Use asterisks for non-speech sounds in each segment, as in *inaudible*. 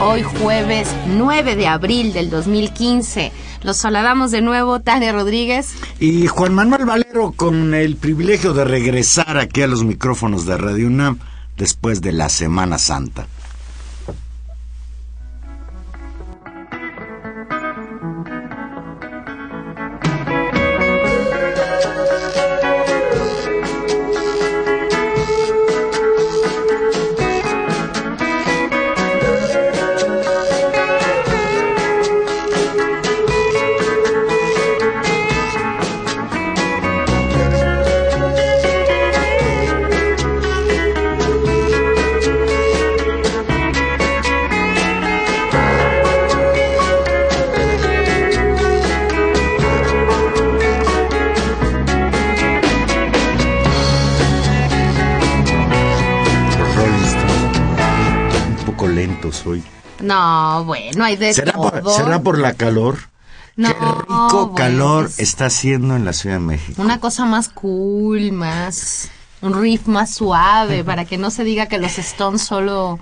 Hoy jueves 9 de abril del 2015. Los saludamos de nuevo, Tania Rodríguez. Y Juan Manuel Valero con el privilegio de regresar aquí a los micrófonos de Radio UNAM después de la Semana Santa. No, hay de ¿Será Por, ¿Será por la calor? No, Qué rico calor está haciendo en la Ciudad de México. Una cosa más cool, más un riff más suave, para que no se diga que los Stones solo...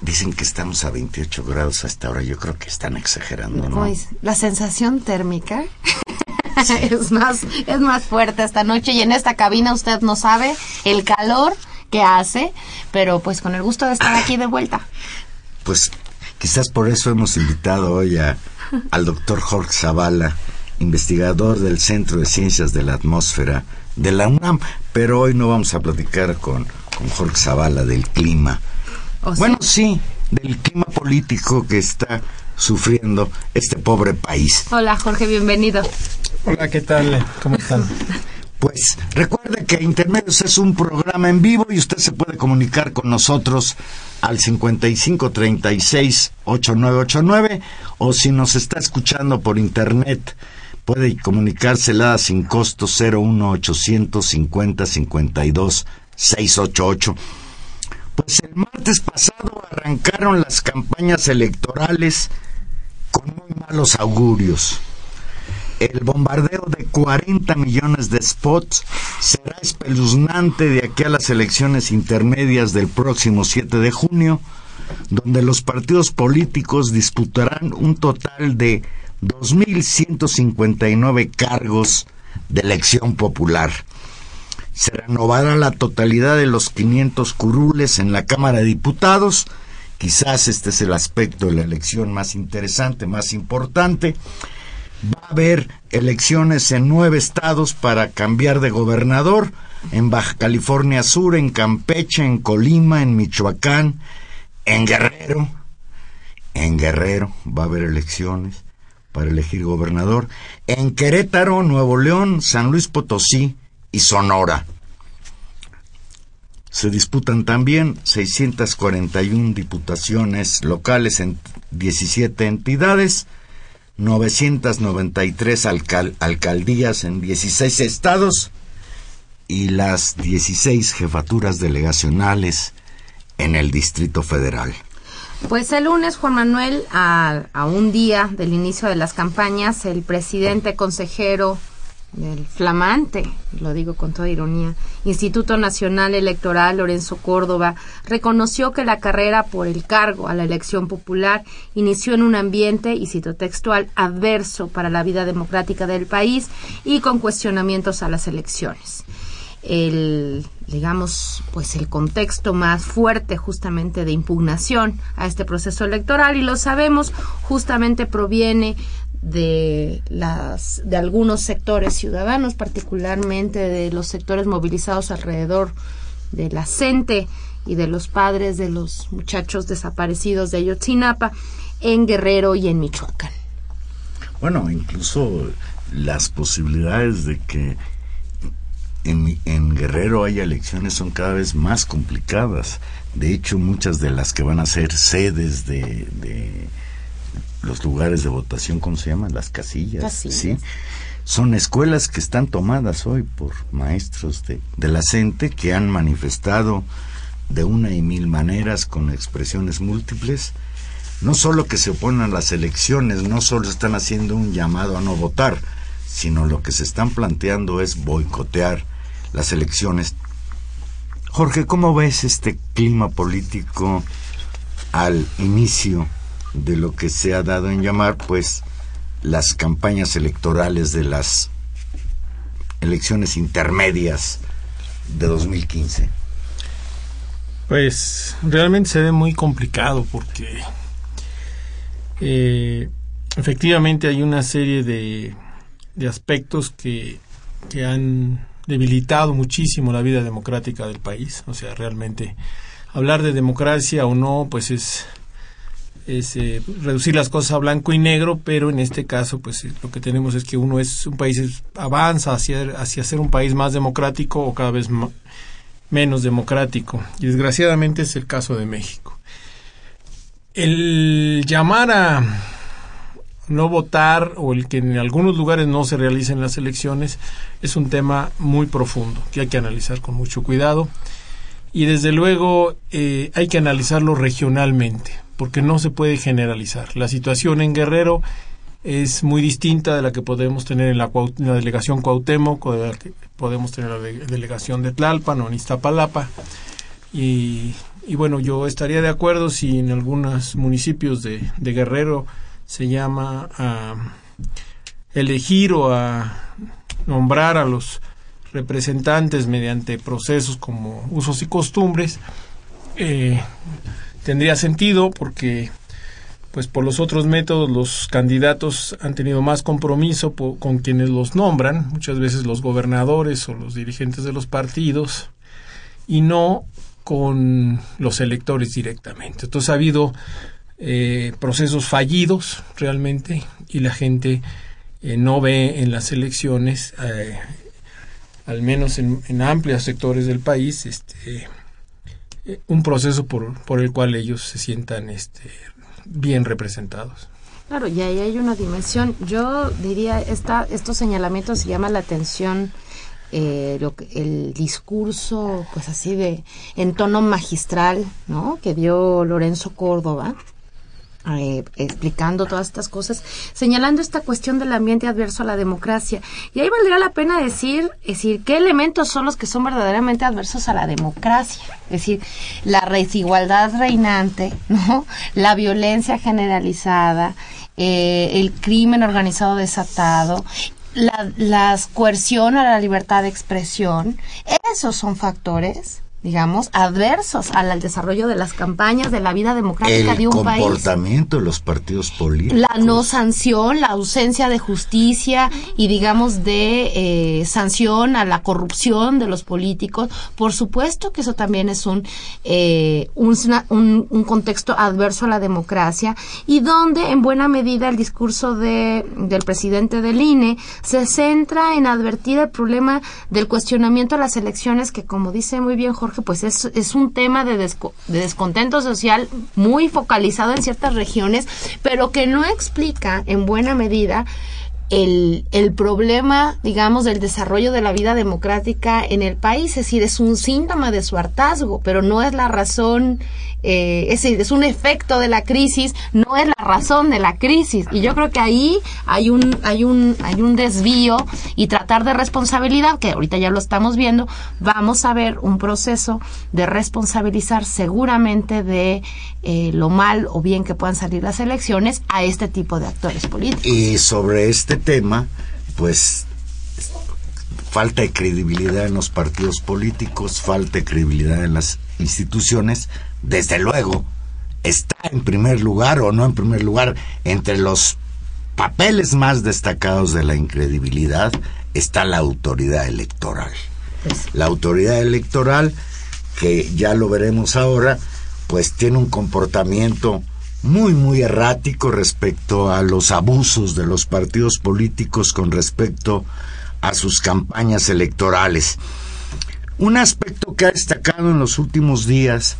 Dicen que estamos a 28 grados hasta ahora. Yo creo que están exagerando, ¿no? La sensación térmica *laughs* es más es más fuerte esta noche y en esta cabina usted no sabe el calor que hace, pero pues con el gusto de estar aquí de vuelta. Pues Quizás por eso hemos invitado hoy al doctor Jorge Zavala, investigador del Centro de Ciencias de la Atmósfera de la UNAM, pero hoy no vamos a platicar con, Jorge Zavala del clima. bueno, sí, del clima político que está sufriendo este pobre país. Hola Jorge, bienvenido. Hola, ¿qué tal? ¿Cómo están? Pues recuerde que Intermedios es un programa en vivo y usted se puede comunicar con nosotros al 5536-8989 o si nos está escuchando por internet puede comunicársela sin costo 01850 52 688. Pues el martes pasado arrancaron las campañas electorales con muy malos augurios el bombardeo de 40 millones de spots será espeluznante de aquí a las elecciones intermedias del próximo 7 de junio, donde los partidos políticos disputarán un total de 2.159 cargos de elección popular. Se renovará la totalidad de los 500 curules en la Cámara de Diputados. Quizás este es el aspecto de la elección más interesante, más importante Va a haber elecciones en nueve estados para cambiar de gobernador, en Baja California Sur, en Campeche, en Colima, en Michoacán, en Guerrero. En Guerrero va a haber elecciones. para elegir gobernador, en Querétaro, Nuevo León, San Luis Potosí y Sonora. Se disputan también 641 diputaciones locales en 17 entidades, 993 alcaldías en 16 estados y las 16 jefaturas delegacionales en el Distrito Federal. Pues el lunes, Juan Manuel, a, a, un día del inicio de las campañas, el presidente consejero del flamante, lo digo con toda ironía, Instituto Nacional Electoral Lorenzo Córdoba, reconoció que la carrera por el cargo a la elección popular inició en un ambiente, y cito textual, adverso para la vida democrática del país y con cuestionamientos a las elecciones. El digamos pues el contexto más fuerte justamente de impugnación a este proceso electoral y lo sabemos justamente proviene de las de algunos sectores ciudadanos particularmente de los sectores movilizados alrededor de la CENTE y de los padres de los muchachos desaparecidos de Ayotzinapa en Guerrero y en Michoacán. Bueno, incluso las posibilidades de que en, Guerrero hay elecciones son cada vez más complicadas. De hecho, muchas de las que van a ser sedes de, los lugares de votación, ¿cómo se llaman? Las casillas. ¿sí? Son escuelas que están tomadas hoy por maestros de, de la CENTE que han manifestado de una y mil maneras con expresiones múltiples no solo que se oponen a las elecciones, no solo están haciendo un llamado a no votar, sino lo que se están planteando es boicotear las elecciones. Jorge, ¿cómo ves este clima político al inicio de lo que se ha dado en llamar, pues, las campañas electorales de las elecciones intermedias de 2015? Pues realmente se ve muy complicado porque eh, efectivamente hay una serie de, de aspectos que, que han debilitado muchísimo la vida democrática del país. O sea, realmente hablar de democracia o no, pues es, es eh, reducir las cosas a blanco y negro, pero en este caso, pues eh, lo que tenemos es que uno es un país avanza hacia, hacia ser un país más democrático o cada vez menos democrático. Y desgraciadamente es el caso de México. El llamar a no votar o el que en algunos lugares no se realicen las elecciones es un tema muy profundo que hay que analizar con mucho cuidado y desde luego eh, hay que analizarlo regionalmente porque no se puede generalizar. La situación en Guerrero es muy distinta de la que podemos tener en la, delegación Cuauhtémoc de la que podemos tener en la delegación de Tlalpan o en Iztapalapa y, y, bueno, yo estaría de acuerdo si en algunos municipios de, de Guerrero se llama a elegir o a nombrar a los representantes mediante procesos como usos y costumbres eh, tendría sentido porque pues por los otros métodos los candidatos han tenido más compromiso con quienes los nombran, muchas veces los gobernadores o los dirigentes de los partidos, y no con los electores directamente. Entonces ha habido eh, procesos fallidos realmente y la gente eh, no ve en las elecciones, eh, al menos en, en, amplios sectores del país, este, un proceso por, por el cual ellos se sientan este, bien representados. Claro, y ahí hay una dimensión. Yo diría, esta, estos señalamientos se llama la atención. Eh, lo el discurso, pues así de, en tono magistral, ¿no? Que dio Lorenzo Córdoba, eh, explicando todas estas cosas, señalando esta cuestión del ambiente adverso a la democracia. Y ahí valdría la pena decir, decir, qué elementos son los que son verdaderamente adversos a la democracia. Es decir, la desigualdad reinante, *laughs* ¿no? La violencia generalizada, eh, el crimen organizado desatado la, coerción a la libertad de expresión, esos son factores digamos, adversos al, desarrollo de las campañas, de la vida democrática de un país. El comportamiento de los partidos políticos. La no sanción, la ausencia de justicia y, digamos, de eh, sanción a la corrupción de los políticos. Por supuesto que eso también es un, eh, un, un, contexto adverso a la democracia y donde, en buena medida, el discurso de, del presidente del INE se centra en advertir el problema del cuestionamiento a las elecciones que, como dice muy bien Jorge, pues es, es un tema de descontento social muy focalizado en ciertas regiones, pero que no explica en buena medida el, el, problema, digamos, del desarrollo de la vida democrática en el país. Es decir, es un síntoma de su hartazgo, pero no es la razón eh, es, es un efecto de la crisis, no es la razón de la crisis. Y yo creo que ahí hay un, hay un, hay un desvío y tratar de responsabilidad, que ahorita ya lo estamos viendo, vamos a ver un proceso de responsabilizar seguramente de eh, lo mal o bien que puedan salir las elecciones a este tipo de actores políticos. Y sobre este tema, pues falta de credibilidad en los partidos políticos, falta de credibilidad en las instituciones, desde luego, está en primer lugar o no en primer lugar entre los papeles más destacados de la incredibilidad está la autoridad electoral. La autoridad electoral, que ya lo veremos ahora, pues tiene un comportamiento muy, muy errático respecto a los abusos de los partidos políticos con respecto a sus campañas electorales. Un aspecto que ha destacado en los últimos días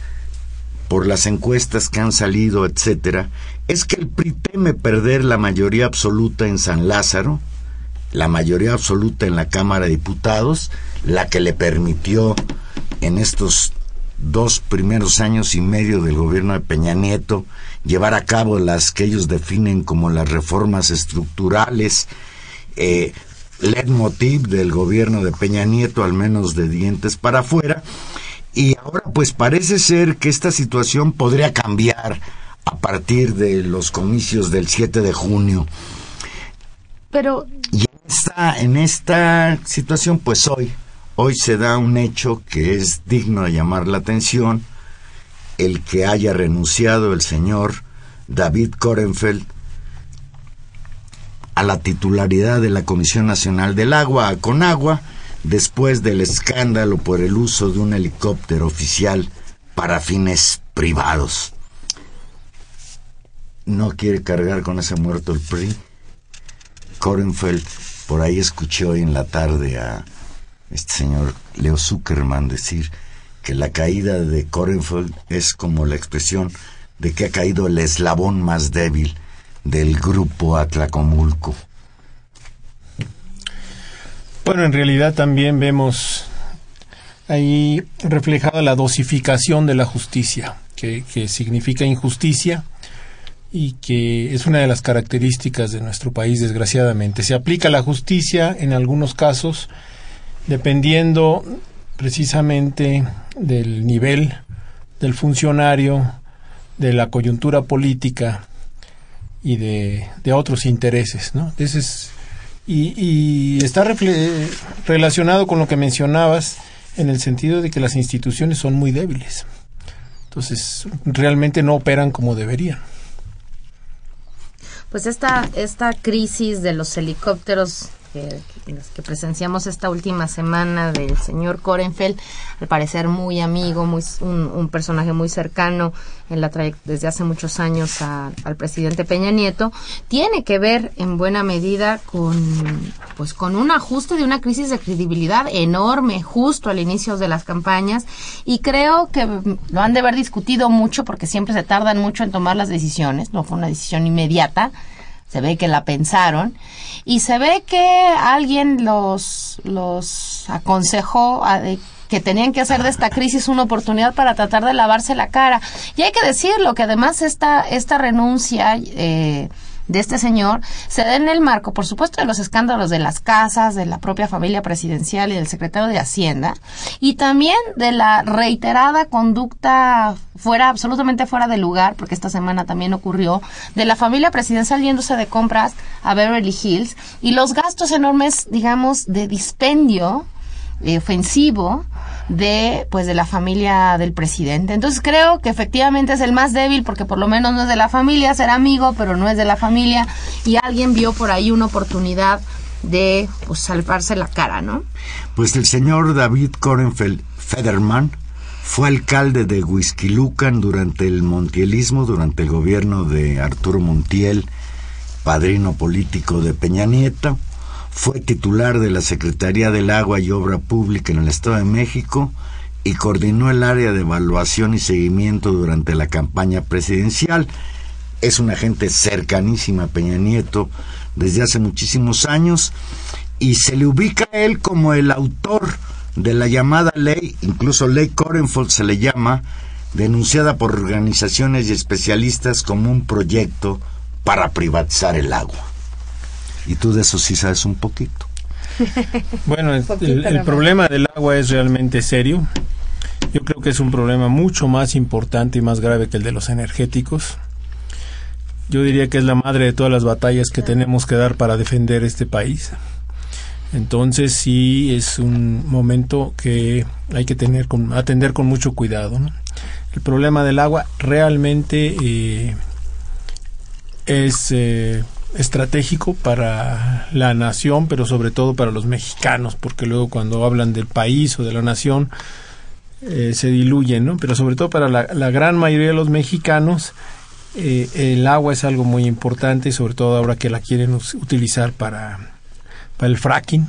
por las encuestas que han salido, etcétera, es que el PRI teme perder la mayoría absoluta en San Lázaro, la mayoría absoluta en la Cámara de Diputados, la que le permitió en estos dos primeros años y medio del gobierno de Peña Nieto llevar a cabo las que ellos definen como las reformas estructurales, eh, leitmotiv del gobierno de Peña Nieto, al menos de dientes para afuera, y ahora pues parece ser que esta situación podría cambiar a partir de los comicios del 7 de junio. Pero... Y en esta situación pues hoy, hoy se da un hecho que es digno de llamar la atención, el que haya renunciado el señor David Korenfeld a la titularidad de la Comisión Nacional del Agua, con agua después del escándalo por el uso de un helicóptero oficial para fines privados. ¿No quiere cargar con ese muerto el PRI? Korenfeld, por ahí escuché hoy en la tarde a este señor Leo Zuckerman decir que la caída de Korenfeld es como la expresión de que ha caído el eslabón más débil del grupo Atlacomulco. Bueno, en realidad también vemos ahí reflejada la dosificación de la justicia, que, significa injusticia y que es una de las características de nuestro país, desgraciadamente. Se aplica la justicia en algunos casos dependiendo precisamente del nivel del funcionario, de la coyuntura política y de, de otros intereses, ¿no? Es y, está relacionado con lo que mencionabas en el sentido de que las instituciones son muy débiles. Entonces, realmente no operan como deberían. Pues esta, esta crisis de los helicópteros que, que presenciamos esta última semana del señor Korenfeld, al parecer muy amigo, muy, un, personaje muy cercano en la desde hace muchos años al presidente Peña Nieto, tiene que ver en buena medida con, pues, con un ajuste de una crisis de credibilidad enorme justo al inicio de las campañas y creo que lo han de haber discutido mucho porque siempre se tardan mucho en tomar las decisiones, no fue una decisión inmediata se ve que la pensaron y se ve que alguien los, los aconsejó a, que tenían que hacer de esta crisis una oportunidad para tratar de lavarse la cara. Y hay que decirlo, que además esta, esta renuncia eh, de este señor se da en el marco, por supuesto, de los escándalos de las casas, de la propia familia presidencial y del secretario de Hacienda, y también de la reiterada conducta fuera, absolutamente fuera de lugar, porque esta semana también ocurrió, de la familia presidencial yéndose de compras a Beverly Hills y los gastos enormes, digamos, de dispendio eh, ofensivo de pues de la familia del presidente. Entonces creo que efectivamente es el más débil porque por lo menos no es de la familia, será amigo, pero no es de la familia y alguien vio por ahí una oportunidad de pues salvarse la cara, ¿no? Pues el señor David Korenfeld Federman fue alcalde de Huizquilucan durante el montielismo, durante el gobierno de Arturo Montiel, padrino político de Peña Nieto. Fue titular de la Secretaría del Agua y Obra Pública en el Estado de México y coordinó el área de evaluación y seguimiento durante la campaña presidencial. Es una gente cercanísima a Peña Nieto desde hace muchísimos años y se le ubica a él como el autor de la llamada ley, incluso ley Korenfold se le llama, denunciada por organizaciones y especialistas como un proyecto para privatizar el agua. Y tú de eso sí sabes un poquito. *laughs* Bueno, el, el problema del agua es realmente serio. Yo creo que es un problema mucho más importante y más grave que el de los energéticos. Yo diría que es la madre de todas las batallas que tenemos que dar para defender este país. Entonces sí es un momento que hay que tener con, atender con mucho cuidado. ¿no? El problema del agua realmente eh, es eh, estratégico para la nación, pero sobre todo para los mexicanos, porque luego cuando hablan del país o de la nación eh, se diluyen, ¿no? Pero sobre todo para la, gran mayoría de los mexicanos eh, el agua es algo muy importante, sobre todo ahora que la quieren utilizar para, para el fracking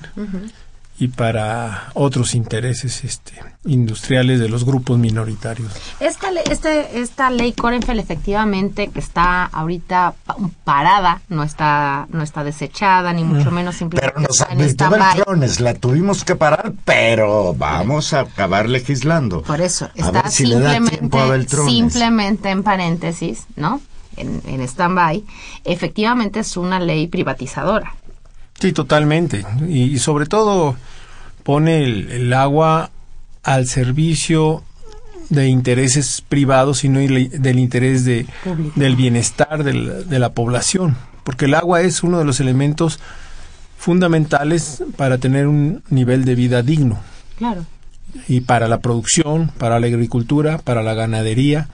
y para otros intereses este, industriales de los grupos minoritarios. Esta, le- este, esta ley Korenfeld efectivamente que está ahorita pa- parada, no está, no está desechada, ni mucho menos Pero simplemente nos está en advirtió la tuvimos que parar, pero vamos a acabar legislando. Por eso, está si a simplemente en paréntesis, ¿no? En, en stand-by. Efectivamente es una ley privatizadora. Sí, totalmente. Y, y sobre todo pone el, el agua al servicio de intereses privados y no del interés de, del bienestar de la población. Porque el agua es uno de los elementos fundamentales para tener un nivel de vida digno. Claro. y para la producción, para la agricultura, para la ganadería.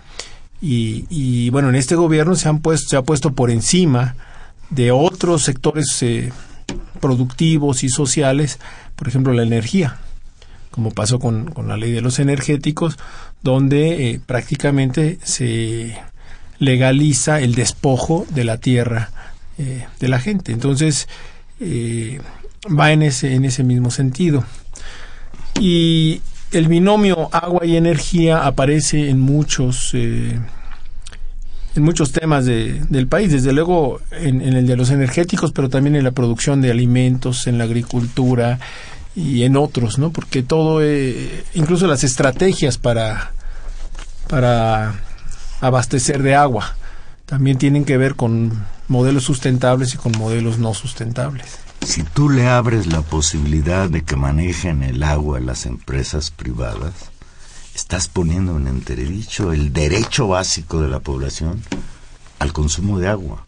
Y, y, bueno, en este gobierno se, han puesto, se ha puesto por encima de otros sectores eh, productivos y sociales, por ejemplo, la energía, como pasó con, la ley de los energéticos, donde eh, prácticamente se legaliza el despojo de la tierra eh, de la gente. Entonces, eh, va en ese, en ese mismo sentido. Y el binomio agua y energía aparece en muchos en muchos temas de- del país, desde luego en, el de los energéticos, pero también en la producción de alimentos, en la agricultura y en otros, ¿no? Porque todo, eh, incluso las estrategias para para abastecer de agua también tienen que ver con modelos sustentables y con modelos no sustentables. Si tú le abres la posibilidad de que manejen el agua las empresas privadas, estás poniendo en entredicho el derecho básico de la población al consumo de agua.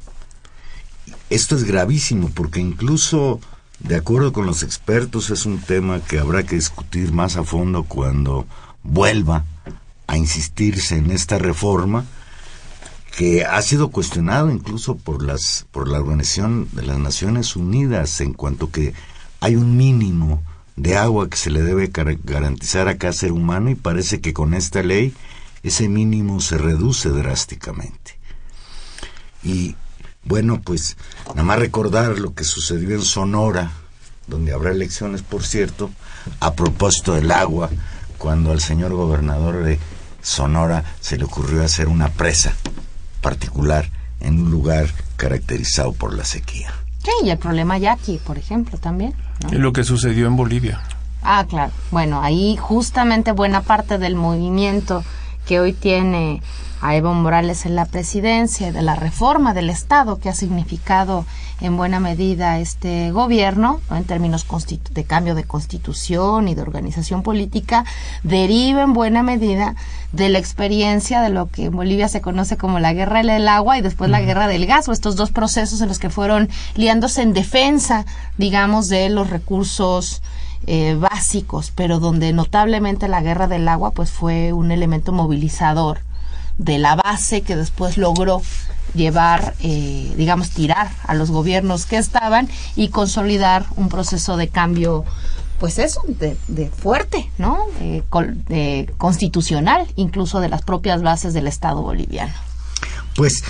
Esto es gravísimo porque incluso, de acuerdo con los expertos, es un tema que habrá que discutir más a fondo cuando vuelva a insistirse en esta reforma que ha sido cuestionado incluso por las por la Organización de las Naciones Unidas en cuanto que hay un mínimo de agua que se le debe gar- garantizar a cada ser humano y parece que con esta ley ese mínimo se reduce drásticamente. Y bueno, pues nada más recordar lo que sucedió en Sonora, donde habrá elecciones, por cierto, a propósito del agua, cuando al señor gobernador de Sonora se le ocurrió hacer una presa particular en un lugar caracterizado por la sequía. Sí, y el problema yaqui, por ejemplo, también. Lo que sucedió en Bolivia. Ah, claro. Bueno, ahí justamente buena parte del movimiento que hoy tiene a Evo Morales en la presidencia, de la reforma del Estado que ha significado en buena medida este gobierno, ¿no? en términos de cambio de constitución y de organización política, deriva en buena medida de la experiencia de lo que en Bolivia se conoce como la guerra del agua y después la guerra del gas, o estos dos procesos en los que fueron liándose en defensa, digamos, de los recursos eh, básicos, pero donde notablemente la guerra del agua pues fue un elemento movilizador de la base que después logró llevar, eh, digamos, tirar a los gobiernos que estaban y consolidar un proceso de cambio, pues eso, de, de fuerte, ¿no? Eh, col- de constitucional, incluso de las propias bases del Estado boliviano. Pues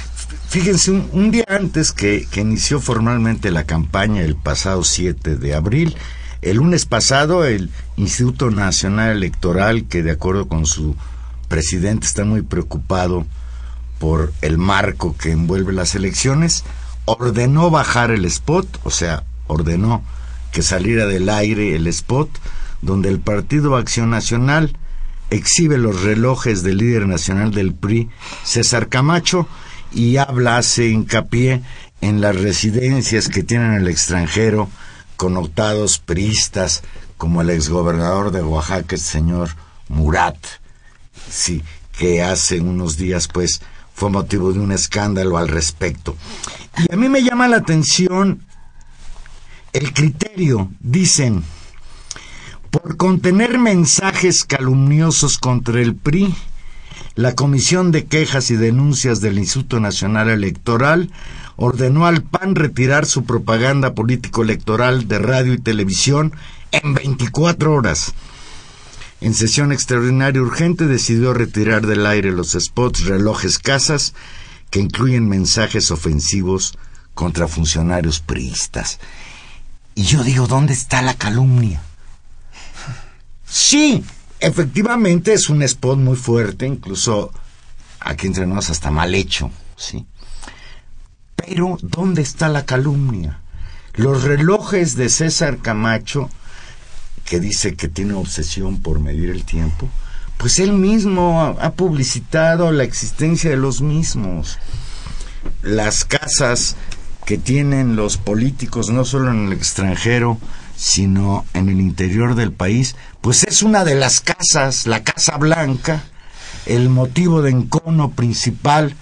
fíjense, un, un día antes que, que inició formalmente la campaña el pasado 7 de abril, el lunes pasado el Instituto Nacional Electoral, que de acuerdo con su presidente está muy preocupado por el marco que envuelve las elecciones, ordenó bajar el spot, o sea, ordenó que saliera del aire el spot donde el Partido Acción Nacional exhibe los relojes del líder nacional del PRI, César Camacho, y habla, hace hincapié en las residencias que tienen en el extranjero connotados priistas, como el exgobernador de Oaxaca, el señor Murat, sí, que hace unos días, pues, fue motivo de un escándalo al respecto. Y a mí me llama la atención el criterio, dicen, por contener mensajes calumniosos contra el PRI, la Comisión de Quejas y Denuncias del Instituto Nacional Electoral ordenó al PAN retirar su propaganda político-electoral de radio y televisión en 24 horas. En sesión extraordinaria urgente decidió retirar del aire los spots relojes casas que incluyen mensajes ofensivos contra funcionarios priistas. Y yo digo, ¿dónde está la calumnia? Sí, efectivamente es un spot muy fuerte, incluso aquí entre nos hasta mal hecho, sí. Pero, ¿dónde está la calumnia? Los relojes de César Camacho, que dice que tiene obsesión por medir el tiempo, pues él mismo ha publicitado la existencia de los mismos. Las casas que tienen los políticos, no solo en el extranjero, sino en el interior del país, pues es una de las casas, la Casa Blanca, el motivo de encono principal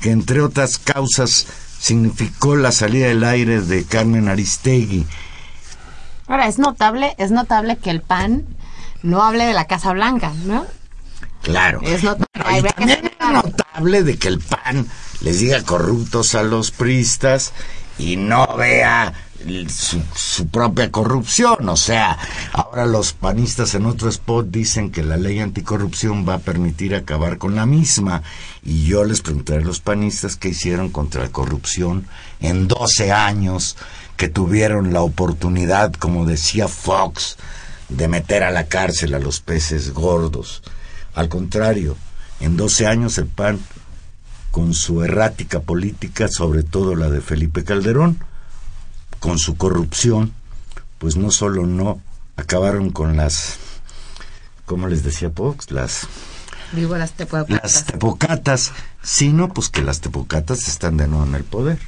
que entre otras causas significó la salida del aire de Carmen Aristegui. Ahora, es notable, es notable que el PAN no hable de la Casa Blanca, ¿no? Claro. Es notable. Bueno, y también es notable de que el PAN les diga corruptos a los priistas y no vea su, su propia corrupción. O sea, ahora los panistas en otro spot dicen que la ley anticorrupción va a permitir acabar con la misma. Y yo les preguntaré a los panistas qué hicieron contra la corrupción en 12 años que tuvieron la oportunidad, como decía Fox, de meter a la cárcel a los peces gordos. Al contrario, en 12 años el PAN, con su errática política, sobre todo la de Felipe Calderón, con su corrupción, pues no solo no acabaron con las, ¿cómo les decía Fox? Las, Digo, las te puedo las tepocatas, sino pues que las tepocatas están de nuevo en el poder.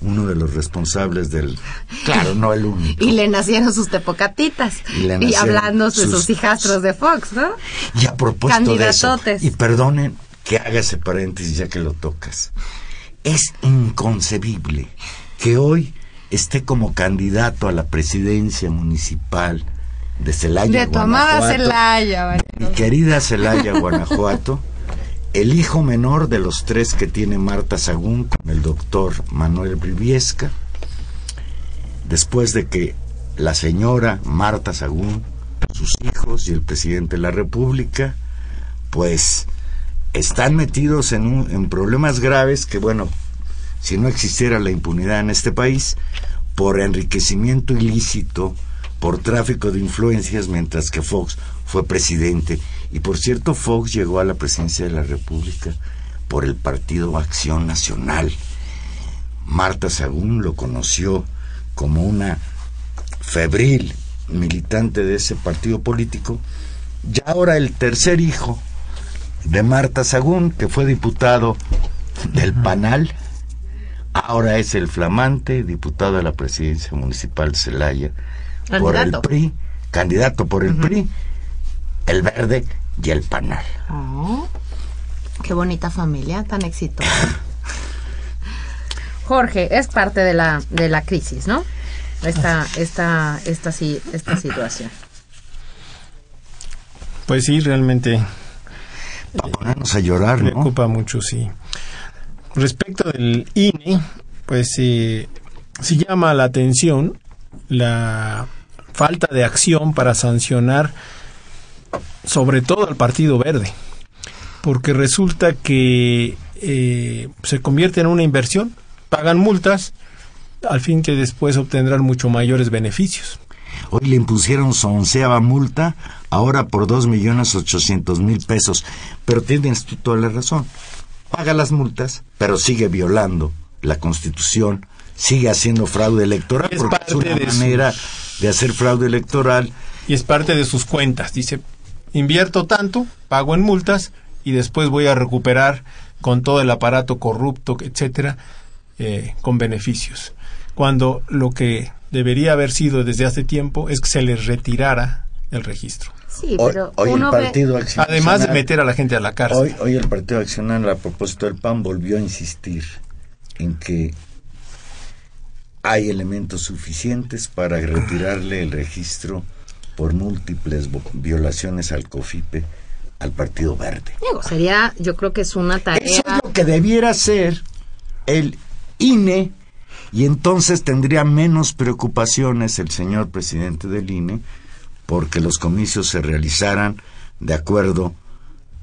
Uno de los responsables del... Claro, no el único. *laughs* Y le nacieron sus tepocatitas. Y le Y, hablando de sus, sus- hijastros de Fox, ¿no? Y a propósito de eso, y perdonen que haga ese paréntesis ya que lo tocas, es inconcebible que hoy esté como candidato a la presidencia municipal de Celaya, De tu amada Guanajuato, Celaya, mi querida Celaya, Guanajuato, *laughs* el hijo menor de los tres que tiene Marta Sagún con el doctor Manuel Briviesca, después de que la señora Marta Sagún, sus hijos y el presidente de la República, pues están metidos en, un- en problemas graves que, bueno, si no existiera la impunidad en este país, por enriquecimiento ilícito, por tráfico de influencias, mientras que Fox fue presidente. Y por cierto, Fox llegó a la presidencia de la República por el Partido Acción Nacional. Marta Sagún lo conoció como una febril militante de ese partido político. Y ahora el tercer hijo de Marta Sagún, que fue diputado del PANAL, ahora es el flamante diputado a la presidencia municipal de Celaya por el Candidato. PRI, candidato por el PRI, el Verde y el PANAL. Oh, qué bonita familia, tan exitosa. *laughs* Jorge, es parte de la, de la crisis, ¿no? esta, esta, esta, sí- esta situación. Pues sí, realmente Para ponernos a llorar, ¿no? preocupa mucho, sí. Respecto del INE, pues eh, sí llama la atención la falta de acción para sancionar sobre todo al Partido Verde, porque resulta que eh, se convierte en una inversión, pagan multas, al fin que después obtendrán mucho mayores beneficios. Hoy le impusieron su onceava multa, ahora por dos millones ochocientos mil pesos. Pero tienes tú toda la razón. Paga las multas, pero sigue violando la Constitución, sigue haciendo fraude electoral, Es porque es una de manera de hacer fraude electoral. y es parte de sus cuentas. Dice, invierto tanto, pago en multas y después voy a recuperar con todo el aparato corrupto, etcétera, eh, con beneficios. Cuando lo que debería haber sido desde hace tiempo es que se les retirara el registro. Sí, Hoy, pero hoy el uno ve... Partido Acción Además de meter a la gente a la cárcel. Hoy, hoy el Partido Accionario, a propósito del PAN, volvió a insistir en que hay elementos suficientes para retirarle el registro por múltiples violaciones al COFIPE al Partido Verde. Digo, sería, yo creo que es una tarea... Eso es lo que debiera ser el INE y entonces tendría menos preocupaciones el señor presidente del INE porque los comicios se realizaran de acuerdo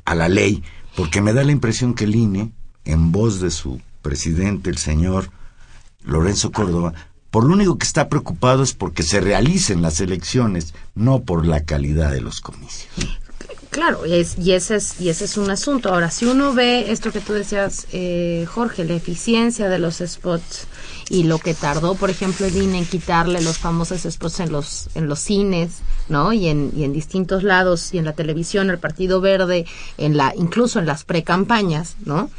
a la ley, porque me da la impresión que el INE, en voz de su presidente, el señor Lorenzo Córdoba, por lo único que está preocupado es porque se realicen las elecciones, no por la calidad de los comicios. Claro, y, es- y ese es, y ese es un asunto. Ahora, si uno ve esto que tú decías, eh, Jorge, la eficiencia de los spots y lo que tardó, por ejemplo, el INE en quitarle los famosos spots en los, en los cines, ¿no? Y en, y en distintos lados, y en la televisión, el Partido Verde, en la, incluso en las precampañas, ¿no?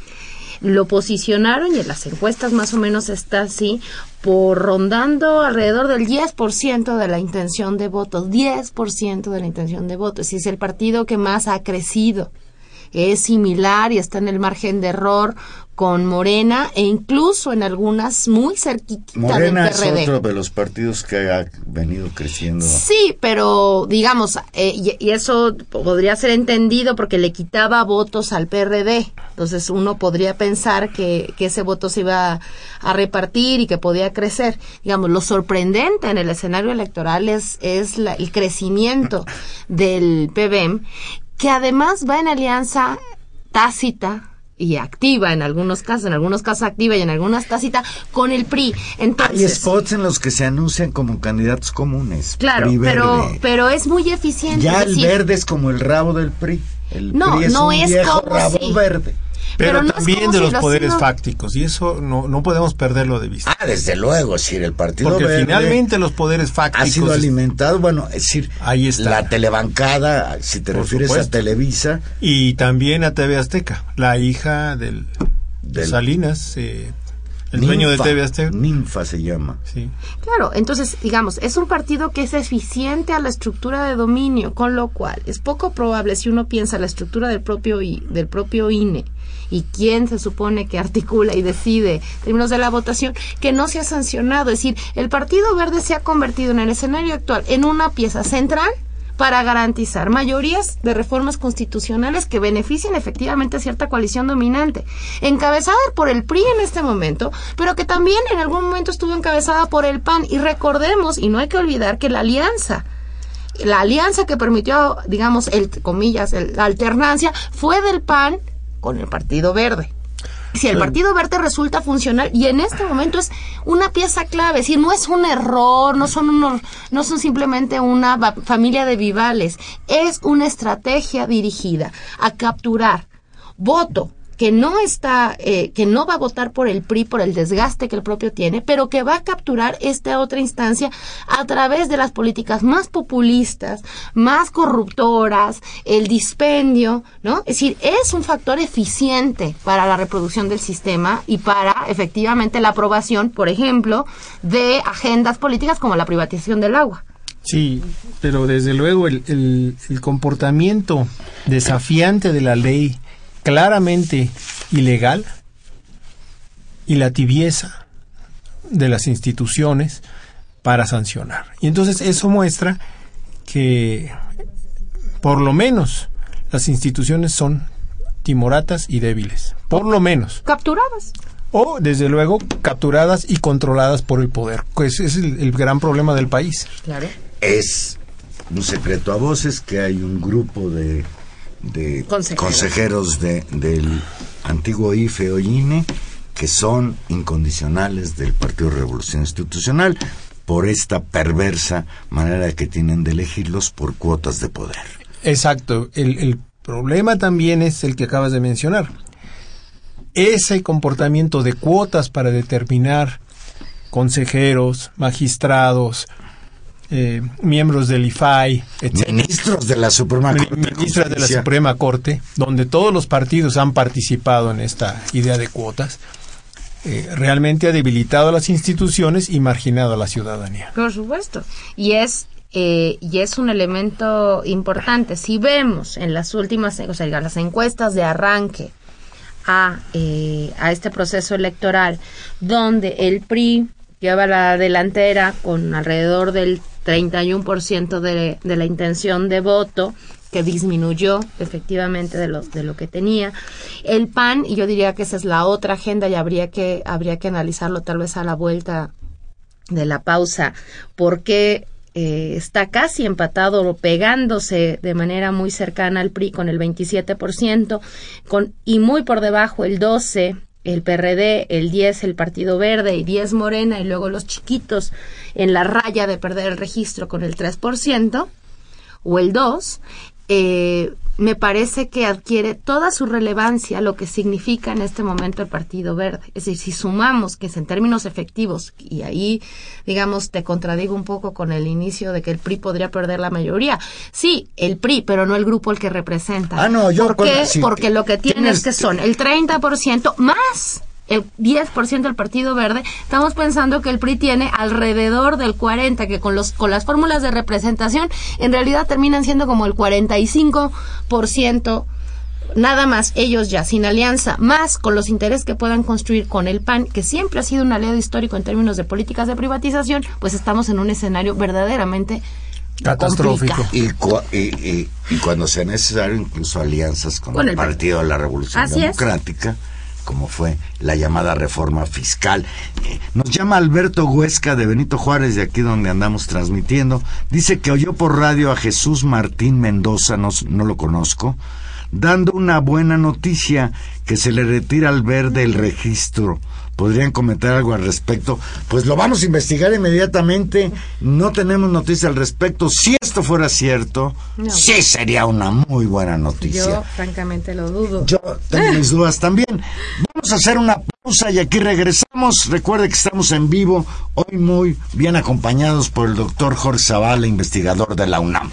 Lo posicionaron y en las encuestas más o menos está así, por rondando alrededor del 10% de la intención de voto, 10% de la intención de voto. Decir, es el partido que más ha crecido. Es similar y está en el margen de error con Morena e incluso en algunas muy cerquita Morena del es PRD. otro de los partidos que ha venido creciendo. Sí, pero digamos, eh, y, y eso podría ser entendido porque le quitaba votos al PRD. Entonces uno podría pensar que, que ese voto se iba a, a repartir y que podía crecer. Digamos, lo sorprendente en el escenario electoral es, es la- el crecimiento del PBM, que además va en alianza tácita y activa en algunos casos, en algunos casos activa y en algunas tácita con el PRI. Hay Entonces, spots en los que se anuncian como candidatos comunes. Claro, pero, pero es muy eficiente. ya el decir, verde es como el rabo del PRI. El No, PRI es no un es viejo como rabo si- verde. Pero, pero también de si los lo poderes hacemos- fácticos, y eso no, no podemos perderlo de vista. Ah, desde luego, es decir, el Partido Porque Verde finalmente los poderes ha fácticos sido alimentado, bueno, es decir, Ahí está. la telebancada, si te Por refieres a supuesto. Televisa, y también a TV Azteca, la hija del, de Del- Salinas, eh, el dueño de Ninfa, TV Azteca. Ninfa se llama. Sí. Claro, entonces, digamos, es un partido que es eficiente a la estructura de dominio, con lo cual es poco probable si uno piensa la estructura del propio, I- del propio INE y quién se supone que articula y decide en términos de la votación, que no se ha sancionado. Es decir, el Partido Verde se ha convertido en el escenario actual en una pieza central para garantizar mayorías de reformas constitucionales que beneficien efectivamente a cierta coalición dominante, encabezada por el PRI en este momento, pero que también en algún momento estuvo encabezada por el PAN. Y recordemos, y no hay que olvidar, que la alianza la alianza que permitió, digamos, el comillas, el- la alternancia fue del PAN con el Partido Verde. Si el Partido Verde resulta funcional y en este momento es una pieza clave, decir, no es un error, no son unos, no son simplemente una familia de vivales, es una estrategia dirigida a capturar voto que no está, eh, que no va a votar por el PRI por el desgaste que el propio tiene, pero que va a capturar esta otra instancia a través de las políticas más populistas, más corruptoras, el dispendio, ¿no? Es decir, es un factor eficiente para la reproducción del sistema y para efectivamente la aprobación, por ejemplo, de agendas políticas como la privatización del agua. Sí, pero desde luego el, el- el comportamiento desafiante de la ley, claramente ilegal, y la tibieza de las instituciones, para sancionar. Y entonces eso muestra que por lo menos las instituciones son timoratas y débiles, por lo menos. Capturadas. O, desde luego, capturadas y controladas por el poder. Pues es el, el gran problema del país. Claro. Es un secreto a voces que hay un grupo de, de Consejeros. consejeros de, del antiguo IFE o INE que son incondicionales del Partido Revolución Institucional por esta perversa manera que tienen de elegirlos por cuotas de poder. Exacto. El, el problema también es el que acabas de mencionar. Ese comportamiento de cuotas para determinar consejeros, magistrados, eh, miembros del IFAI, etc. Ministros de la Suprema Corte de Ministras de la Justicia. Suprema Corte, donde todos los partidos han participado en esta idea de cuotas, eh, realmente ha debilitado a las instituciones y marginado a la ciudadanía. Por supuesto. Y es eh, y es un elemento importante. Si vemos en las últimas, o sea, las encuestas de arranque a, eh, a este proceso electoral, donde el PRI lleva la delantera con alrededor del 31% de, de la intención de voto, que disminuyó efectivamente de lo, de lo que tenía. El PAN, y yo diría que esa es la otra agenda y habría que, habría que analizarlo tal vez a la vuelta de la pausa, porque eh, está casi empatado, pegándose de manera muy cercana al PRI con el 27%, con, y muy por debajo el 12%, el PRD, el 10 el Partido Verde y 10 Morena y luego los chiquitos en la raya de perder el registro con el 3% o el 2, eh, me parece que adquiere toda su relevancia lo que significa en este momento el Partido Verde. Es decir, si sumamos que es en términos efectivos, y ahí, digamos, te contradigo un poco con el inicio de que el PRI podría perder la mayoría. Sí, el PRI, pero no el grupo el que representa. Ah, no, yo ¿Por con- qué? sí, Porque lo que tiene tienes- es que son el 30% más el 10% del Partido Verde, estamos pensando que el PRI tiene alrededor del 40, que con los con las fórmulas de representación en realidad terminan siendo como el 45% nada más ellos ya sin alianza, más con los intereses que puedan construir con el PAN, que siempre ha sido un aliado histórico en términos de políticas de privatización, pues estamos en un escenario verdaderamente Catastrófico. Y, cua- y, y- y cuando sea necesario, incluso alianzas con, Con el el Partido de la Revolución Así es. Como fue la llamada reforma fiscal. Eh, Nos llama Alberto Huesca de Benito Juárez, de aquí donde andamos transmitiendo. Dice que oyó por radio a Jesús Martín Mendoza, no, no lo conozco, dando una buena noticia que se le retira al verde el registro. ¿Podrían comentar algo al respecto? Pues lo vamos a investigar inmediatamente. No tenemos noticia al respecto. Si esto fuera cierto, No. sí sería una muy buena noticia. Yo francamente lo dudo. Yo tengo mis dudas también. Vamos a hacer una pausa y aquí regresamos. Recuerde que estamos en vivo, hoy muy bien acompañados por el doctor Jorge Zavala, investigador de la UNAM.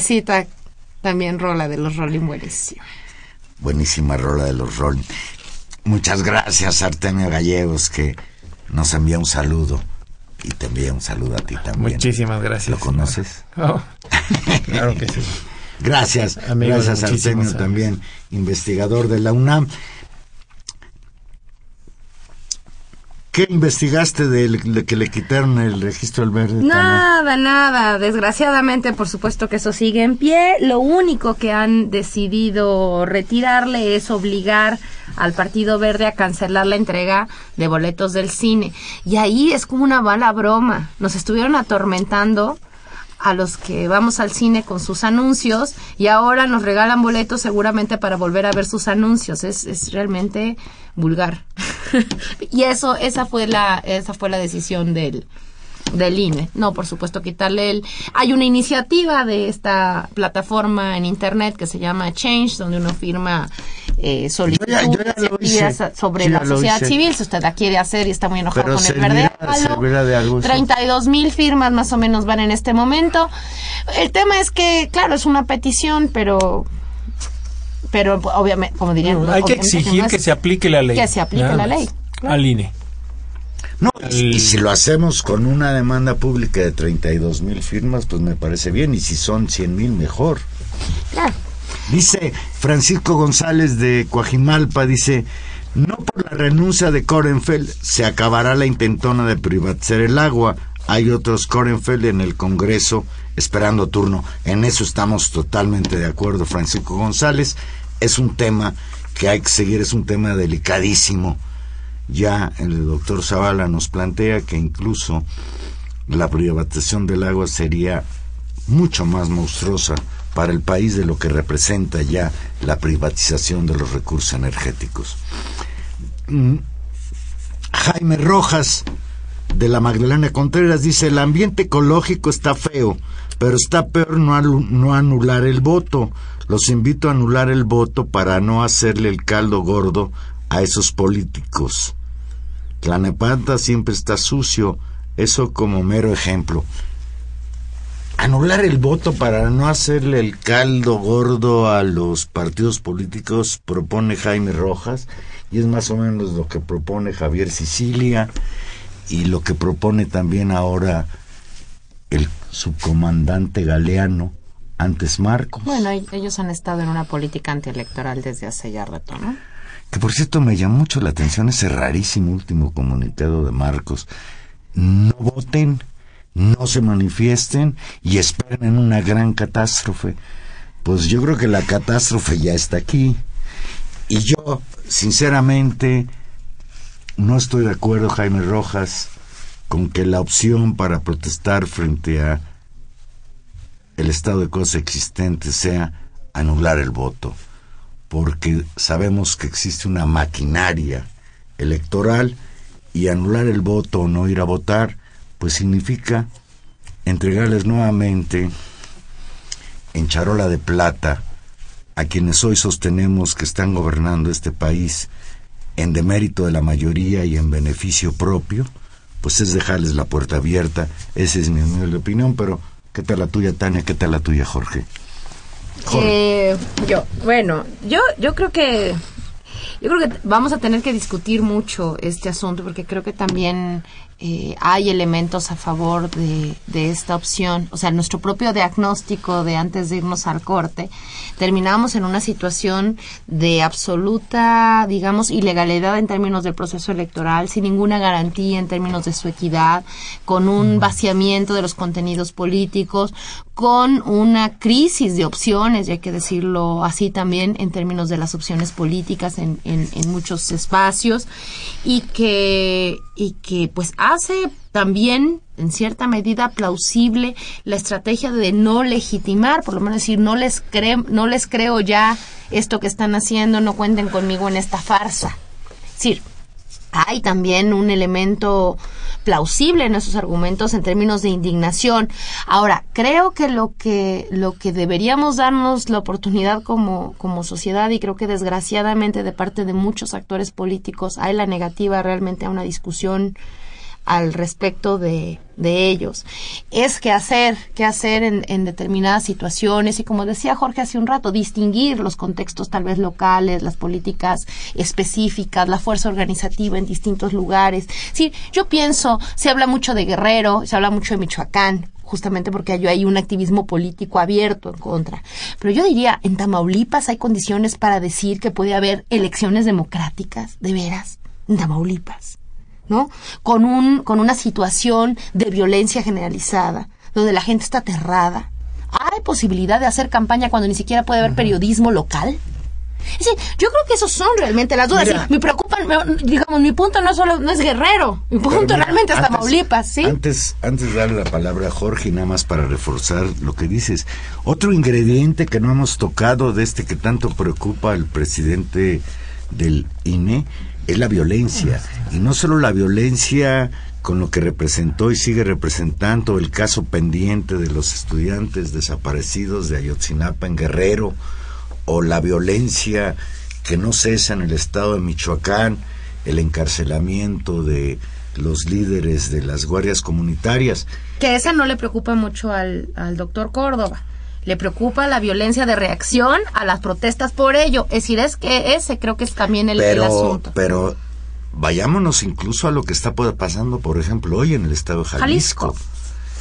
Suavecita también rola de los Rolling buenísima. Buenísima rola de los Rolling. Muchas gracias, Artemio Gallegos, que nos envía un saludo. Y te envía un saludo a ti también. Muchísimas gracias. ¿Lo conoces? *laughs* Oh, claro que sí. Gracias, gracias años. también, investigador de la UNAM. ¿Qué investigaste de, que le quitaron el registro al verde? Nada, nada. Desgraciadamente, por supuesto que eso sigue en pie. Lo único que han decidido retirarle es obligar al Partido Verde a cancelar la entrega de boletos del cine. Y ahí es como una mala broma. Nos estuvieron atormentando a los que vamos al cine con sus anuncios y ahora nos regalan boletos seguramente para volver a ver sus anuncios. Es, es realmente vulgar. *laughs* y eso, esa fue la, esa fue la decisión del, del INE. No, por supuesto, quitarle el... Hay una iniciativa de esta plataforma en Internet que se llama Change, donde uno firma eh, solicitudes sobre la sociedad civil. Si usted la quiere hacer y está muy enojado Pero con el servirá- verde, hágalo. servirá de algo eso. 32 mil firmas más o menos van en este momento. El tema es que, claro, es una petición, pero... Pero obviamente, como dirían... No, hay que exigir no es- que se aplique la ley. que se aplique la ley, claro. Al INE. No, y si lo hacemos con una demanda pública de 32 mil firmas, pues me parece bien. Y si son 100 mil, mejor. Claro. Dice Francisco González de Coajimalpa, dice, no por la renuncia de Korenfeld se acabará la intentona de privatizar el agua. Hay otros Korenfeld en el Congreso esperando turno. En eso estamos totalmente de acuerdo, Francisco González. Es un tema que hay que seguir, es un tema delicadísimo. Ya el doctor Zavala nos plantea que incluso la privatización del agua sería mucho más monstruosa para el país de lo que representa ya la privatización de los recursos energéticos. Mm, Jaime Rojas de la Magdalena Contreras dice, el ambiente ecológico está feo, pero está peor no, anular el voto. Los invito a anular el voto para no hacerle el caldo gordo a esos políticos. Tlanepantla siempre está sucio, eso como mero ejemplo. Anular el voto para no hacerle el caldo gordo a los partidos políticos propone Jaime Rojas y es más o menos lo que propone Javier Sicilia y lo que propone también ahora el subcomandante Galeano, antes Marcos. Bueno, ellos han estado en una política antielectoral desde hace ya rato, ¿no? Que por cierto me llamó mucho la atención ese rarísimo último comunicado de Marcos. No voten, no se manifiesten y esperen una gran catástrofe. Pues yo creo que la catástrofe ya está aquí. Y yo, sinceramente, no estoy de acuerdo, Jaime Rojas, con que la opción para protestar frente a el estado de cosas existente sea anular el voto porque sabemos que existe una maquinaria electoral y anular el voto o no ir a votar, pues significa entregarles nuevamente en charola de plata a quienes hoy sostenemos que están gobernando este país en demérito de la mayoría y en beneficio propio, pues es dejarles la puerta abierta. Esa es mi opinión, pero ¿qué tal la tuya, Tania? ¿Qué tal la tuya, Jorge? Eh, yo, bueno, yo, yo creo que yo creo que vamos a tener que discutir mucho este asunto porque creo que también eh, hay elementos a favor de, de esta opción. O sea, nuestro propio diagnóstico de antes de irnos al corte, terminamos en una situación de absoluta, digamos, ilegalidad en términos del proceso electoral, sin ninguna garantía en términos de su equidad, con un vaciamiento de los contenidos políticos, con una crisis de opciones, y hay que decirlo así también, en términos de las opciones políticas en, en, en muchos espacios, y que, y que pues hace también en cierta medida plausible la estrategia de no legitimar, por lo menos decir no les creo, no les creo ya esto que están haciendo, no cuenten conmigo en esta farsa. Decir, hay también un elemento plausible en esos argumentos en términos de indignación. Ahora, creo que lo que lo que deberíamos darnos la oportunidad como como sociedad y creo que desgraciadamente de parte de muchos actores políticos hay la negativa realmente a una discusión al respecto de, de ellos. Es qué hacer, qué hacer en, en determinadas situaciones y como decía Jorge hace un rato, distinguir los contextos tal vez locales, las políticas específicas, la fuerza organizativa en distintos lugares. Sí, yo pienso, se habla mucho de Guerrero, se habla mucho de Michoacán, justamente porque hay, hay un activismo político abierto en contra. Pero yo diría, en Tamaulipas hay condiciones para decir que puede haber elecciones democráticas, de veras, en Tamaulipas, ¿no? Con, un, con una situación de violencia generalizada, donde la gente está aterrada. ¿Hay posibilidad de hacer campaña cuando ni siquiera puede haber periodismo local? Es decir, yo creo que esos son realmente las dudas. Mira. Sí, me preocupan, me- digamos, mi punto no solo no es Guerrero, mi punto mira, realmente es Tamaulipas, ¿sí? Antes, antes de darle la palabra a Jorge, nada más para reforzar lo que dices, otro ingrediente que no hemos tocado de este que tanto preocupa al presidente del INE es la violencia. Y no solo la violencia con lo que representó y sigue representando el caso pendiente de los estudiantes desaparecidos de Ayotzinapa en Guerrero, o la violencia que no cesa en el estado de Michoacán, el encarcelamiento de los líderes de las guardias comunitarias. Que esa no le preocupa mucho al, al doctor Córdoba. Le preocupa la violencia de reacción a las protestas por ello. Es decir, es que ese creo que es también el, el Pero, asunto. pero vayámonos incluso a lo que está pasando, por ejemplo, hoy en el estado de Jalisco. Jalisco.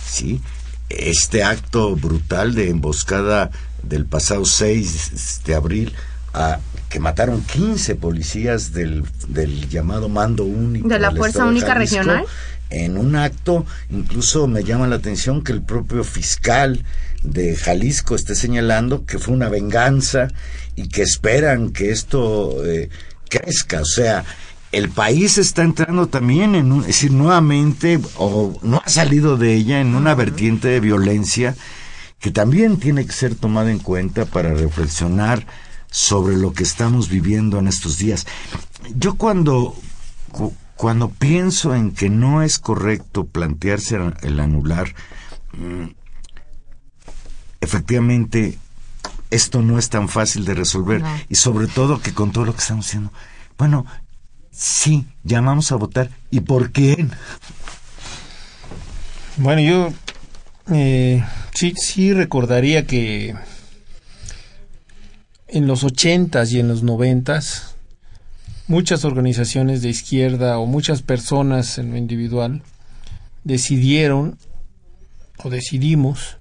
Sí, este acto brutal de emboscada del pasado 6 de abril a que mataron 15 policías del, del llamado mando único ¿De la Fuerza Única Jalisco, Regional? en un acto incluso me llama la atención que el propio fiscal de Jalisco esté señalando que fue una venganza y que esperan que esto eh, crezca o sea el país está entrando también en un, es decir, nuevamente, o no ha salido de ella en una vertiente de violencia que también tiene que ser tomada en cuenta para reflexionar sobre lo que estamos viviendo en estos días. Yo cuando, cu- cuando pienso en que no es correcto plantearse el anular, mm, efectivamente esto no es tan fácil de resolver No. y sobre todo que con todo lo que estamos haciendo, bueno, sí, llamamos a votar. ¿Y por quién? Bueno, yo eh, sí, sí recordaría que en los ochentas y en los noventas muchas organizaciones de izquierda o muchas personas en lo individual decidieron o decidimos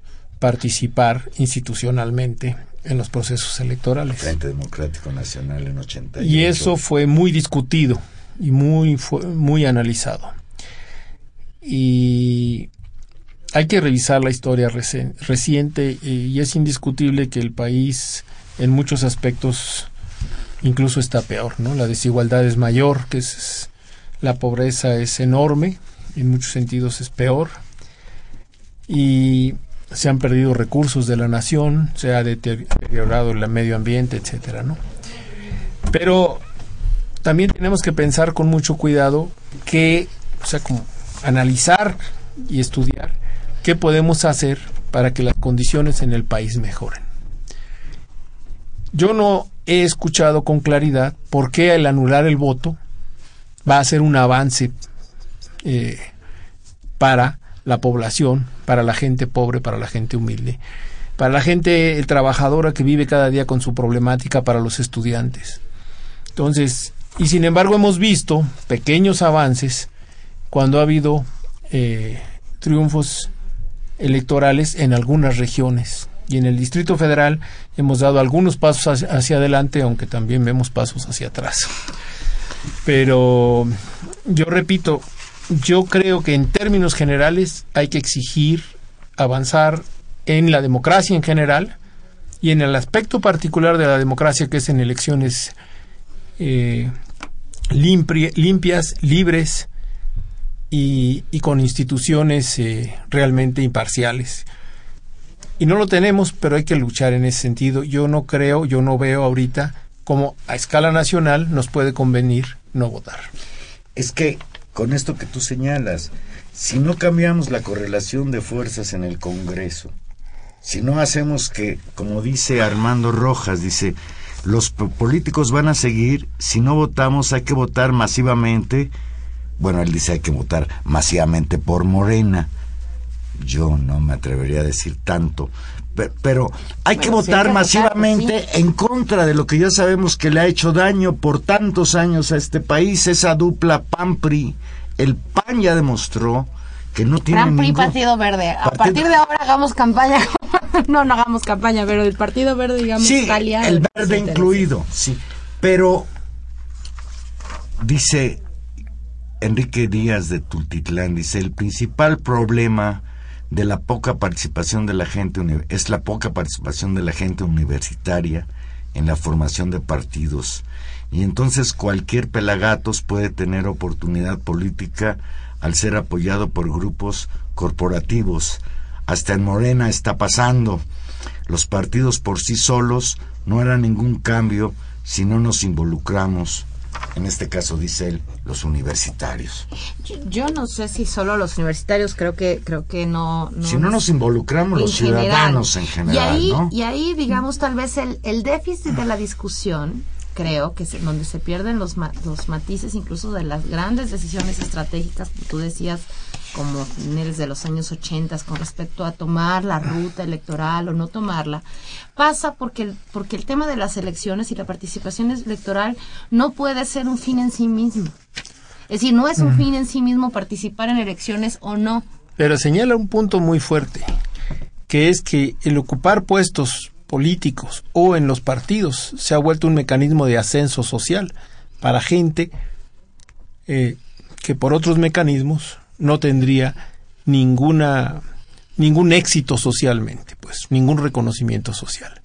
participar institucionalmente en los procesos electorales. Frente Democrático Nacional en 88. Y eso fue muy discutido y muy, fue muy analizado. Y hay que revisar la historia reci- reciente eh, y es indiscutible que el país en muchos aspectos incluso está peor, ¿no? La desigualdad es mayor, que es, la pobreza es enorme, en muchos sentidos es peor y se han perdido recursos de la nación, se ha deteriorado el medio ambiente, etcétera, ¿no? Pero también tenemos que pensar con mucho cuidado que, o sea, como analizar y estudiar qué podemos hacer para que las condiciones en el país mejoren. Yo no he escuchado con claridad por qué el anular el voto va a ser un avance eh, para la población, para la gente pobre, para la gente humilde, para la gente trabajadora que vive cada día con su problemática, para los estudiantes. Entonces, y sin embargo hemos visto pequeños avances cuando ha habido eh, triunfos electorales en algunas regiones. Y en el Distrito Federal hemos dado algunos pasos hacia adelante, aunque también vemos pasos hacia atrás. Pero yo repito, yo creo que en términos generales hay que exigir avanzar en la democracia en general y en el aspecto particular de la democracia que es en elecciones eh, limpias, libres y, y con instituciones eh, realmente imparciales. Y no lo tenemos, pero hay que luchar en ese sentido. Yo no creo, yo no veo ahorita cómo a escala nacional nos puede convenir no votar. Es que con esto que tú señalas, si no cambiamos la correlación de fuerzas en el Congreso, si no hacemos que, como dice Armando Rojas, dice, los po- políticos van a seguir, si no votamos hay que votar masivamente bueno, él dice hay que votar masivamente por Morena. Yo no me atrevería a decir tanto, pero, hay que hay votar masivamente en contra de lo que ya sabemos que le ha hecho daño por tantos años a este país, esa dupla PAN-PRI. El PAN ya demostró que no tiene Gran PRI, ningún... Partido Verde. A Partido- partir de ahora hagamos campaña. *laughs* no, no hagamos campaña, pero el Partido Verde, digamos, Sí, aliado. el verde incluido, sí. Pero dice Enrique Díaz de Tultitlán, dice, el principal problema de la poca participación de la gente es la poca participación de la gente universitaria en la formación de partidos. Y entonces cualquier pelagatos puede tener oportunidad política al ser apoyado por grupos corporativos. Hasta en Morena está pasando. Los partidos por sí solos no harán ningún cambio si no nos involucramos. En este caso, dice él, los universitarios. Yo, yo no sé si solo los universitarios, creo que creo que no. si no nos involucramos los en general. ciudadanos en general, y ahí, ¿no? Y ahí, digamos, tal vez el, el déficit de la discusión, creo, que es donde se pierden los, los matices incluso de las grandes decisiones estratégicas, que tú decías, como finales de los años 80 con respecto a tomar la ruta electoral o no tomarla, pasa porque el, porque el tema de las elecciones y la participación electoral no puede ser un fin en sí mismo. Es decir, no es un fin en sí mismo participar en elecciones o no. Pero señala un punto muy fuerte, que es que el ocupar puestos políticos o en los partidos se ha vuelto un mecanismo de ascenso social para gente eh, que por otros mecanismos no tendría ninguna ningún éxito socialmente, pues ningún reconocimiento social.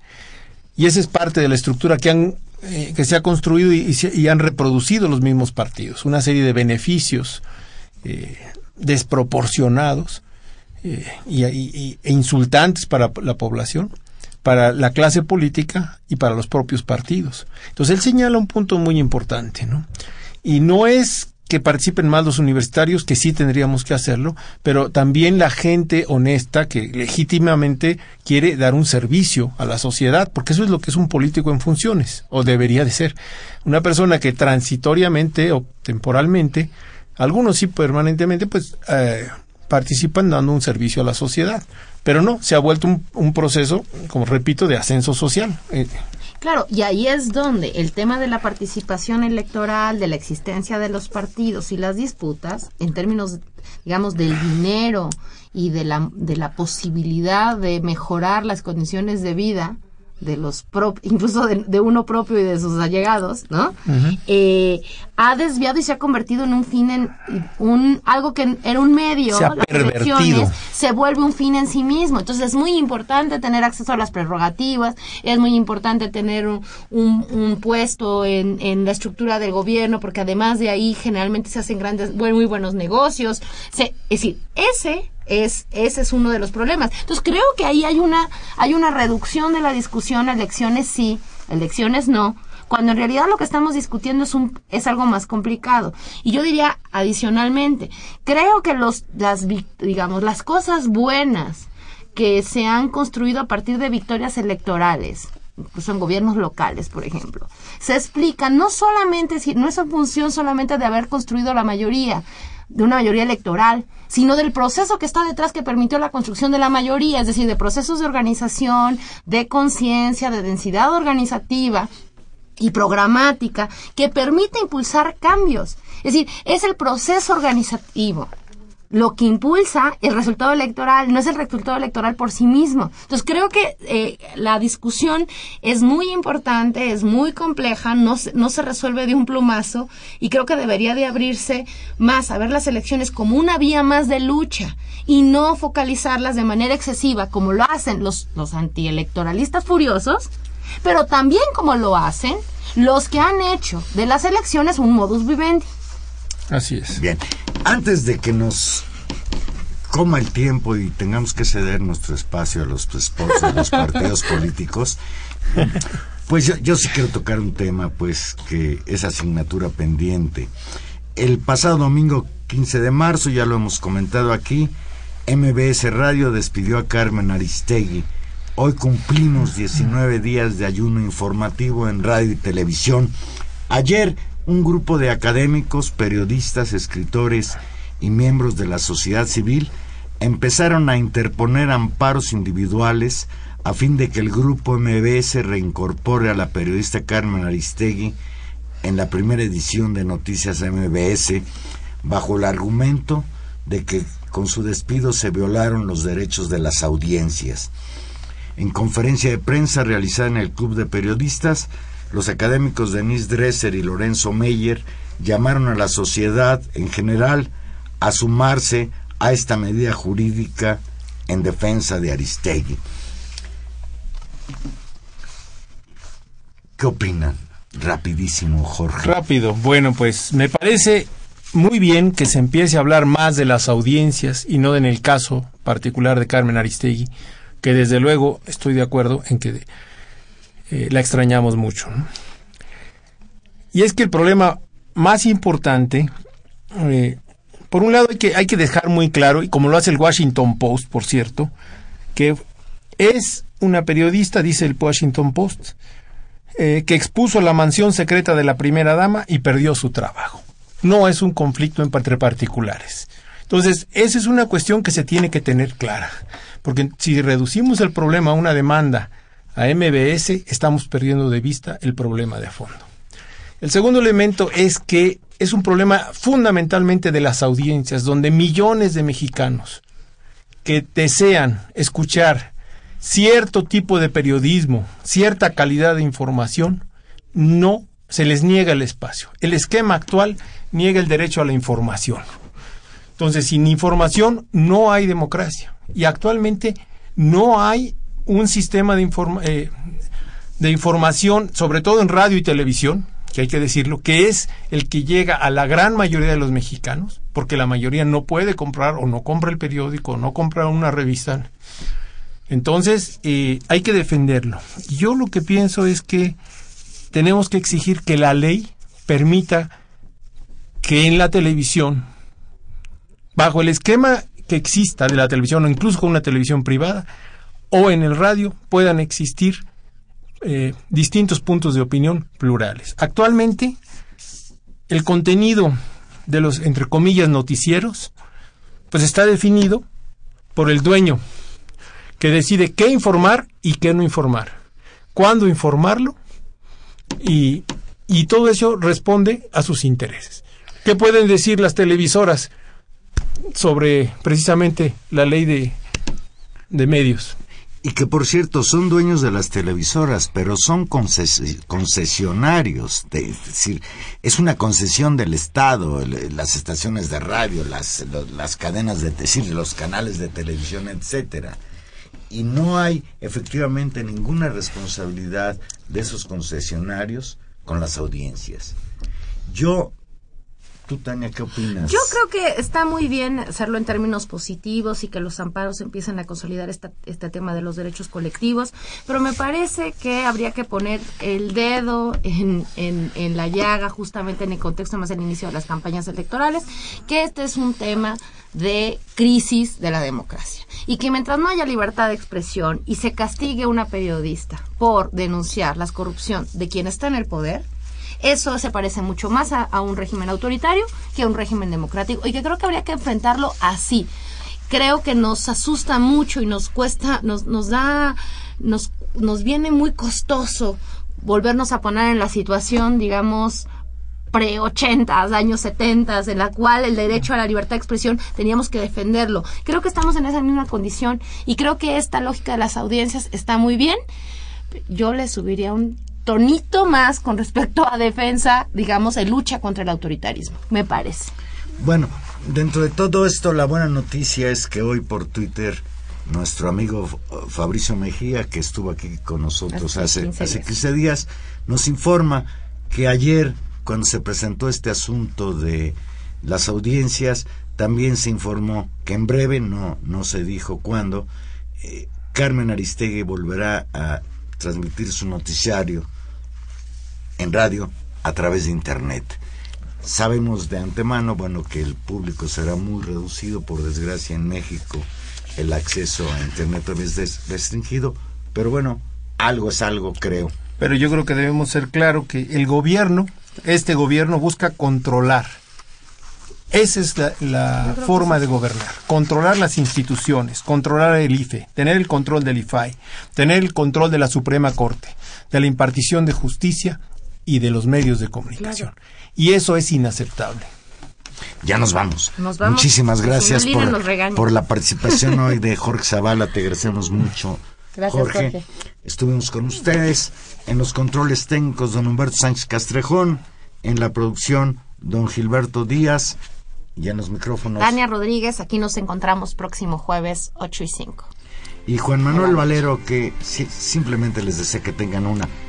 Y esa es parte de la estructura que han eh, que se ha construido y, y han reproducido los mismos partidos, una serie de beneficios eh, desproporcionados eh, y- e insultantes para la población, para la clase política y para los propios partidos. Entonces él señala un punto muy importante, ¿no? Y no es que participen más los universitarios, que sí tendríamos que hacerlo, pero también la gente honesta que legítimamente quiere dar un servicio a la sociedad, porque eso es lo que es un político en funciones, o debería de ser. Una persona que transitoriamente o temporalmente, algunos sí permanentemente, pues eh, participan dando un servicio a la sociedad. Pero no, se ha vuelto un, un proceso, como repito, de ascenso social. Eh, Claro, y ahí es donde el tema de la participación electoral, de la existencia de los partidos y las disputas, en términos, digamos, del dinero y de la, de la posibilidad de mejorar las condiciones de vida de los prop- *laughs* incluso de, de uno propio y de sus allegados, ¿no? Eh, ha desviado y se ha convertido en un fin en un algo que era un medio, Se ha las pervertido. elecciones, se vuelve un fin en sí mismo. Entonces es muy importante tener acceso a las prerrogativas, es muy importante tener un, un- un puesto en, en la estructura del gobierno, porque además de ahí generalmente se hacen grandes, muy buenos negocios. Se- es decir, ese es, ese es uno de los problemas. Entonces creo que ahí hay una, hay una reducción de la discusión, elecciones sí, elecciones no, cuando en realidad lo que estamos discutiendo es un es algo más complicado y yo diría adicionalmente creo que los las digamos las cosas buenas que se han construido a partir de victorias electorales incluso en gobiernos locales por ejemplo se explican no solamente no es en función solamente de haber construido la mayoría de una mayoría electoral, sino del proceso que está detrás que permitió la construcción de la mayoría, es decir, de procesos de organización, de conciencia, de densidad organizativa y programática que permite impulsar cambios. Es decir, es el proceso organizativo lo que impulsa el resultado electoral, no es el resultado electoral por sí mismo. Entonces creo que eh, la discusión es muy importante, es muy compleja, no se, no se resuelve de un plumazo y creo que debería de abrirse más a ver las elecciones como una vía más de lucha y no focalizarlas de manera excesiva como lo hacen los, los antielectoralistas furiosos, pero también como lo hacen los que han hecho de las elecciones un modus vivendi. Así es. Bien, antes de que nos coma el tiempo y tengamos que ceder nuestro espacio a los spots de los *laughs* partidos políticos, pues yo, yo sí quiero tocar un tema, pues, que es asignatura pendiente. El pasado domingo 15 de marzo, ya lo hemos comentado aquí, MBS Radio despidió a Carmen Aristegui. Hoy cumplimos 19 días de ayuno informativo en radio y televisión. Ayer un grupo de académicos, periodistas, escritores y miembros de la sociedad civil empezaron a interponer amparos individuales a fin de que el grupo MBS reincorpore a la periodista Carmen Aristegui en la primera edición de Noticias MBS bajo el argumento de que con su despido se violaron los derechos de las audiencias. En conferencia de prensa realizada en el Club de Periodistas, los académicos Denise Dresser y Lorenzo Meyer llamaron a la sociedad en general a sumarse a esta medida jurídica en defensa de Aristegui. ¿Qué opinan? Rapidísimo, Jorge. Rápido. Bueno, pues me parece muy bien que se empiece a hablar más de las audiencias y no en el caso particular de Carmen Aristegui, que desde luego estoy de acuerdo en que eh, la extrañamos mucho. Y es que el problema más importante, eh, por un lado hay que, hay que dejar muy claro, y como lo hace el Washington Post, por cierto, que es una periodista, dice el Washington Post, eh, que expuso la mansión secreta de la primera dama y perdió su trabajo. No es un conflicto entre particulares. Entonces, esa es una cuestión que se tiene que tener clara. Porque si reducimos el problema a una demanda a MBS, estamos perdiendo de vista el problema de fondo. El segundo elemento es que es un problema fundamentalmente de las audiencias, donde millones de mexicanos que desean escuchar cierto tipo de periodismo, cierta calidad de información, no se les niega el espacio. El esquema actual niega el derecho a la información. Entonces, sin información no hay democracia. Y actualmente no hay un sistema de, informa eh, de información, sobre todo en radio y televisión, que hay que decirlo, que es el que llega a la gran mayoría de los mexicanos, porque la mayoría no puede comprar o no compra el periódico, o no compra una revista. Entonces, eh, hay que defenderlo. Yo lo que pienso es que tenemos que exigir que la ley permita que en la televisión, bajo el esquema que exista de la televisión, o incluso con una televisión privada, o en el radio, puedan existir eh, distintos puntos de opinión plurales. Actualmente, el contenido de los, entre comillas, noticieros, pues está definido por el dueño, que decide qué informar y qué no informar, cuándo informarlo, y, y todo eso responde a sus intereses. ¿Qué pueden decir las televisoras sobre precisamente la ley de, de medios? Y que por cierto son dueños de las televisoras, pero son conces concesionarios, es decir, es una concesión del Estado, las estaciones de radio, las, las cadenas de decir, los canales de televisión, etcétera. Y no hay efectivamente ninguna responsabilidad de esos concesionarios con las audiencias. Yo ¿Tú, Tania, qué opinas? Yo creo que está muy bien hacerlo en términos positivos y que los amparos empiecen a consolidar esta, este tema de los derechos colectivos, pero me parece que habría que poner el dedo en, la llaga justamente en el contexto más del inicio de las campañas electorales, que este es un tema de crisis de la democracia y que mientras no haya libertad de expresión y se castigue una periodista por denunciar la corrupción de quien está en el poder, eso se parece mucho más a, a, un régimen autoritario que a un régimen democrático y que creo que habría que enfrentarlo así. Creo que nos asusta mucho y nos cuesta, nos, nos da, nos, nos viene muy costoso volvernos a poner en la situación, digamos, pre-80, años 70, en la cual el derecho a la libertad de expresión teníamos que defenderlo. Creo que estamos en esa misma condición y creo que esta lógica de las audiencias está muy bien. Yo le subiría un tonito más con respecto a defensa, digamos, en lucha contra el autoritarismo, me parece. Bueno, dentro de todo esto, la buena noticia es que hoy por Twitter nuestro amigo Fabricio Mejía, que estuvo aquí con nosotros hace, 15 hace 15 días, nos informa que ayer, cuando se presentó este asunto de las audiencias, también se informó que en breve, no, no se dijo cuándo, eh, Carmen Aristegui volverá a transmitir su noticiario en radio a través de Internet. Sabemos de antemano, bueno, que el público será muy reducido, por desgracia en México el acceso a Internet es restringido, pero bueno, algo es algo, creo. Pero yo creo que debemos ser claro que el gobierno Este gobierno busca controlar. Esa es la, la forma de gobernar. Controlar las instituciones, controlar el IFE, tener el control del IFAI, tener el control de la Suprema Corte, de la impartición de justicia y de los medios de comunicación. Y eso es inaceptable. Ya nos vamos. Nos vamos. Muchísimas Si gracias por, por la participación hoy de *laughs* Jorge Zavala. Te agradecemos mucho. Gracias, Jorge. Estuvimos con ustedes en los controles técnicos, don Humberto Sánchez Castrejón. En la producción, don Gilberto Díaz. Y en los micrófonos. Tania Rodríguez, aquí nos encontramos próximo jueves 8 y 5. Y Juan Manuel Valero, que si- simplemente les desea que tengan una